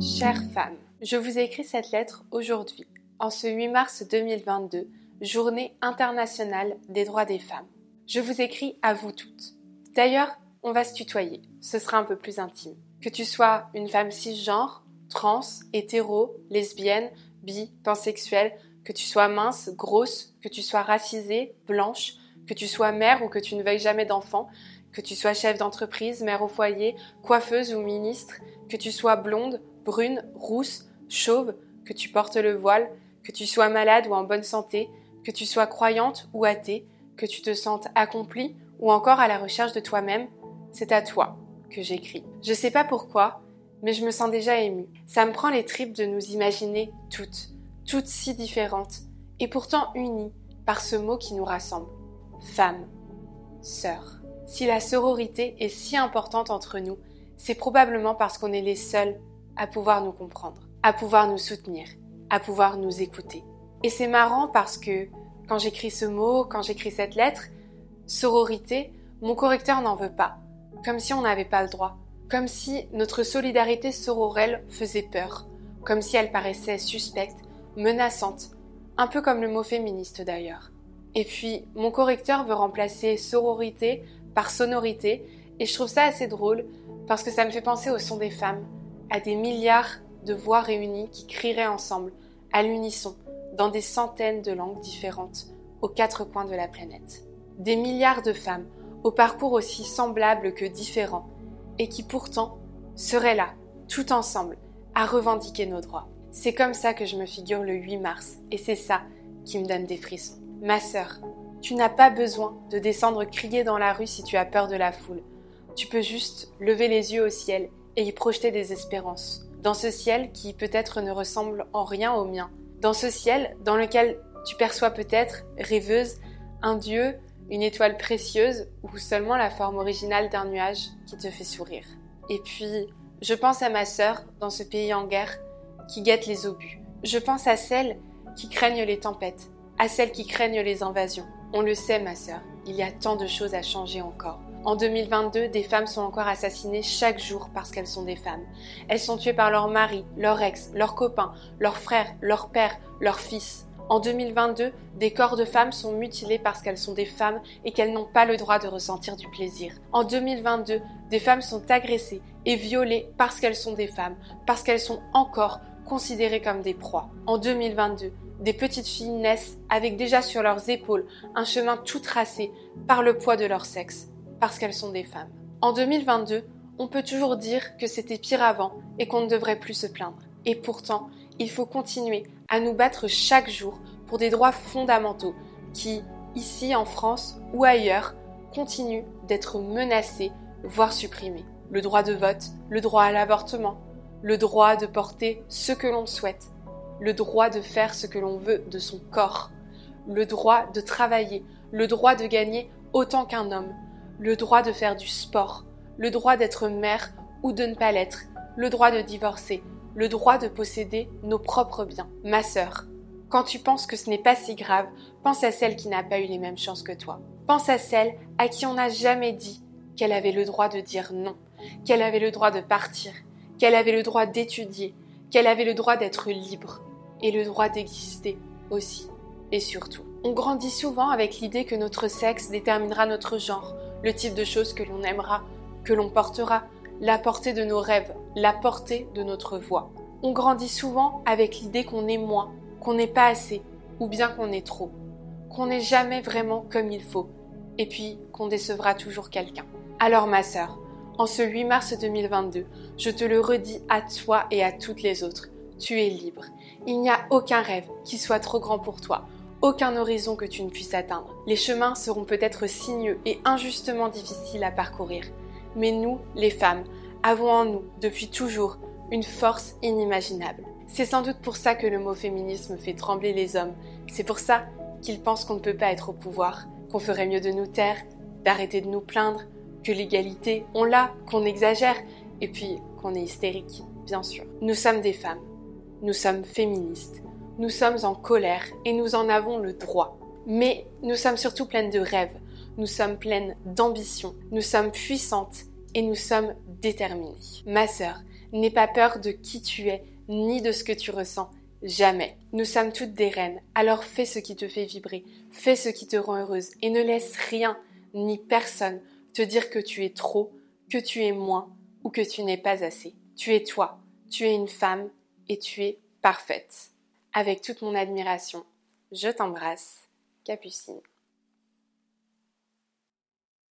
Chère femme, je vous ai écrit cette lettre aujourd'hui, en ce 8 mars 2022, journée internationale des droits des femmes. Je vous écris à vous toutes. D'ailleurs, on va se tutoyer, ce sera un peu plus intime. Que tu sois une femme cisgenre, trans, hétéro, lesbienne, bi, pansexuelle, que tu sois mince, grosse, que tu sois racisée, blanche, que tu sois mère ou que tu ne veuilles jamais d'enfant, que tu sois chef d'entreprise, mère au foyer, coiffeuse ou ministre, que tu sois blonde, brune, rousse, chauve, que tu portes le voile, que tu sois malade ou en bonne santé, que tu sois croyante ou athée, que tu te sentes accomplie ou encore à la recherche de toi-même, c'est à toi que j'écris. Je sais pas pourquoi, mais je me sens déjà émue. Ça me prend les tripes de nous imaginer toutes, toutes si différentes, et pourtant unies par ce mot qui nous rassemble. Femme, sœur. Si la sororité est si importante entre nous, c'est probablement parce qu'on est les seuls à pouvoir nous comprendre, à pouvoir nous soutenir, à pouvoir nous écouter. Et c'est marrant parce que quand j'écris ce mot, quand j'écris cette lettre, sororité, mon correcteur n'en veut pas, comme si on n'avait pas le droit, comme si notre solidarité sororelle faisait peur, comme si elle paraissait suspecte, menaçante, un peu comme le mot féministe d'ailleurs. Et puis, mon correcteur veut remplacer sororité par sonorité, et je trouve ça assez drôle parce que ça me fait penser au son des femmes, à des milliards de voix réunies qui crieraient ensemble, à l'unisson, dans des centaines de langues différentes, aux quatre coins de la planète. Des milliards de femmes, au parcours aussi semblable que différent, et qui pourtant seraient là, tout ensemble, à revendiquer nos droits. C'est comme ça que je me figure le 8 mars, et c'est ça qui me donne des frissons. Ma sœur, tu n'as pas besoin de descendre crier dans la rue si tu as peur de la foule. Tu peux juste lever les yeux au ciel et y projeter des espérances. Dans ce ciel qui peut-être ne ressemble en rien au mien. Dans ce ciel dans lequel tu perçois peut-être, rêveuse, un dieu, une étoile précieuse ou seulement la forme originale d'un nuage qui te fait sourire. Et puis, je pense à ma sœur dans ce pays en guerre qui guette les obus. Je pense à celles qui craignent les tempêtes, à celles qui craignent les invasions. On le sait, ma sœur, il y a tant de choses à changer encore. En 2022, des femmes sont encore assassinées chaque jour parce qu'elles sont des femmes. Elles sont tuées par leur mari, leur ex, leurs copains, leurs frères, leur père, leur fils. En 2022, des corps de femmes sont mutilés parce qu'elles sont des femmes et qu'elles n'ont pas le droit de ressentir du plaisir. En 2022, des femmes sont agressées et violées parce qu'elles sont des femmes, parce qu'elles sont encore considérées comme des proies. En 2022, des petites filles naissent avec déjà sur leurs épaules un chemin tout tracé par le poids de leur sexe, parce qu'elles sont des femmes. En 2022, on peut toujours dire que c'était pire avant et qu'on ne devrait plus se plaindre. Et pourtant, il faut continuer à nous battre chaque jour pour des droits fondamentaux qui, ici en France ou ailleurs, continuent d'être menacés, voire supprimés. Le droit de vote, le droit à l'avortement, le droit de porter ce que l'on souhaite, le droit de faire ce que l'on veut de son corps, le droit de travailler, le droit de gagner autant qu'un homme, le droit de faire du sport, le droit d'être mère ou de ne pas l'être, le droit de divorcer, le droit de posséder nos propres biens. Ma sœur, quand tu penses que ce n'est pas si grave, pense à celle qui n'a pas eu les mêmes chances que toi. Pense à celle à qui on n'a jamais dit qu'elle avait le droit de dire non, qu'elle avait le droit de partir, qu'elle avait le droit d'étudier, qu'elle avait le droit d'être libre et le droit d'exister aussi et surtout. On grandit souvent avec l'idée que notre sexe déterminera notre genre, le type de choses que l'on aimera, que l'on portera, la portée de nos rêves, la portée de notre voix. On grandit souvent avec l'idée qu'on est moins, qu'on n'est pas assez, ou bien qu'on est trop, qu'on n'est jamais vraiment comme il faut, et puis qu'on décevra toujours quelqu'un. Alors ma sœur, en ce 8 mars 2022, je te le redis à toi et à toutes les autres, tu es libre. Il n'y a aucun rêve qui soit trop grand pour toi, aucun horizon que tu ne puisses atteindre. Les chemins seront peut-être sinueux et injustement difficiles à parcourir. Mais nous, les femmes, avons en nous, depuis toujours, une force inimaginable. C'est sans doute pour ça que le mot féminisme fait trembler les hommes. C'est pour ça qu'ils pensent qu'on ne peut pas être au pouvoir, qu'on ferait mieux de nous taire, d'arrêter de nous plaindre, que l'égalité, on l'a, qu'on exagère, et puis qu'on est hystérique, bien sûr. Nous sommes des femmes. Nous sommes féministes. Nous sommes en colère et nous en avons le droit. Mais nous sommes surtout pleines de rêves. Nous sommes pleines d'ambition. Nous sommes puissantes et nous sommes déterminées. Ma sœur, N'aie pas peur de qui tu es, ni de ce que tu ressens. Jamais. Nous sommes toutes des reines, alors fais ce qui te fait vibrer, fais ce qui te rend heureuse, et ne laisse rien, ni personne, te dire que tu es trop, que tu es moins, ou que tu n'es pas assez. Tu es toi, tu es une femme, et tu es parfaite. Avec toute mon admiration, je t'embrasse, Capucine.